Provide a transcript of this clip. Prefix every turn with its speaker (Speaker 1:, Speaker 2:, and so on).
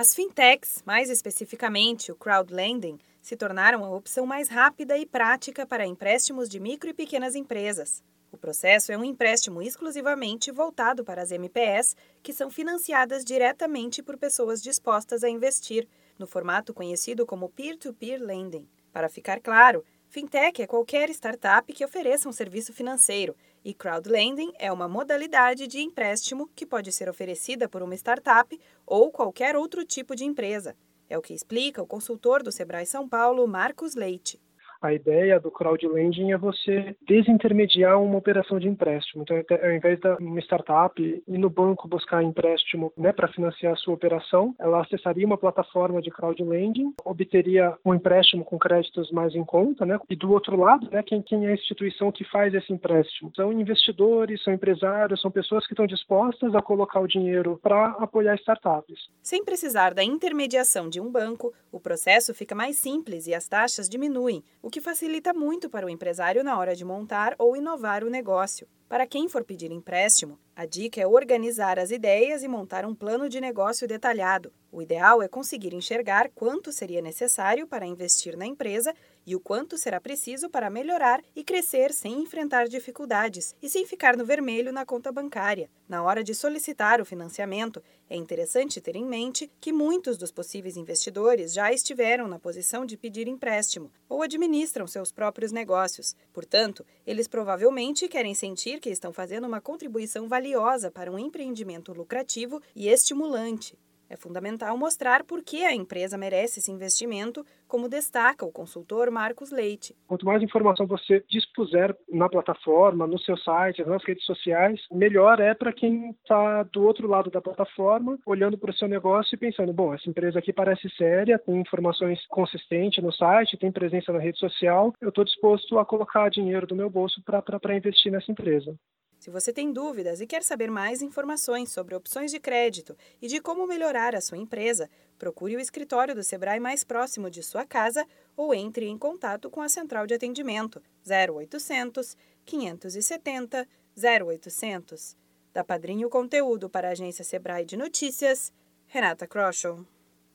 Speaker 1: As fintechs, mais especificamente o crowdlending, se tornaram a opção mais rápida e prática para empréstimos de micro e pequenas empresas. O processo é um empréstimo exclusivamente voltado para as MPS, que são financiadas diretamente por pessoas dispostas a investir, no formato conhecido como peer-to-peer lending. Para ficar claro, fintech é qualquer startup que ofereça um serviço financeiro e crowdlending é uma modalidade de empréstimo que pode ser oferecida por uma startup ou qualquer outro tipo de empresa. É o que explica o consultor do Sebrae São Paulo, Marcos Leite.
Speaker 2: A ideia do crowdlending é você desintermediar uma operação de empréstimo. Então, ao invés de uma startup ir no banco buscar empréstimo né, para financiar a sua operação, ela acessaria uma plataforma de crowdlending, obteria um empréstimo com créditos mais em conta, né? E do outro lado, né, quem, quem é a instituição que faz esse empréstimo? São investidores, são empresários, são pessoas que estão dispostas a colocar o dinheiro para apoiar startups.
Speaker 1: Sem precisar da intermediação de um banco, o processo fica mais simples e as taxas diminuem, o o que facilita muito para o empresário na hora de montar ou inovar o negócio. Para quem for pedir empréstimo, a dica é organizar as ideias e montar um plano de negócio detalhado. O ideal é conseguir enxergar quanto seria necessário para investir na empresa e o quanto será preciso para melhorar e crescer sem enfrentar dificuldades e sem ficar no vermelho na conta bancária. Na hora de solicitar o financiamento, é interessante ter em mente que muitos dos possíveis investidores já estiveram na posição de pedir empréstimo ou administram seus próprios negócios. Portanto, eles provavelmente querem sentir que estão fazendo uma contribuição valiosa para um empreendimento lucrativo e estimulante. É fundamental mostrar por que a empresa merece esse investimento, como destaca o consultor Marcos Leite.
Speaker 2: Quanto mais informação você dispuser na plataforma, no seu site, nas redes sociais, melhor é para quem está do outro lado da plataforma, olhando para o seu negócio e pensando: bom, essa empresa aqui parece séria, tem informações consistentes no site, tem presença na rede social, eu estou disposto a colocar dinheiro do meu bolso para investir nessa empresa.
Speaker 1: Se você tem dúvidas e quer saber mais informações sobre opções de crédito e de como melhorar a sua empresa, procure o escritório do Sebrae mais próximo de sua casa ou entre em contato com a central de atendimento 0800 570 0800. Da Padrinho Conteúdo para a agência Sebrae de Notícias, Renata Kroschel.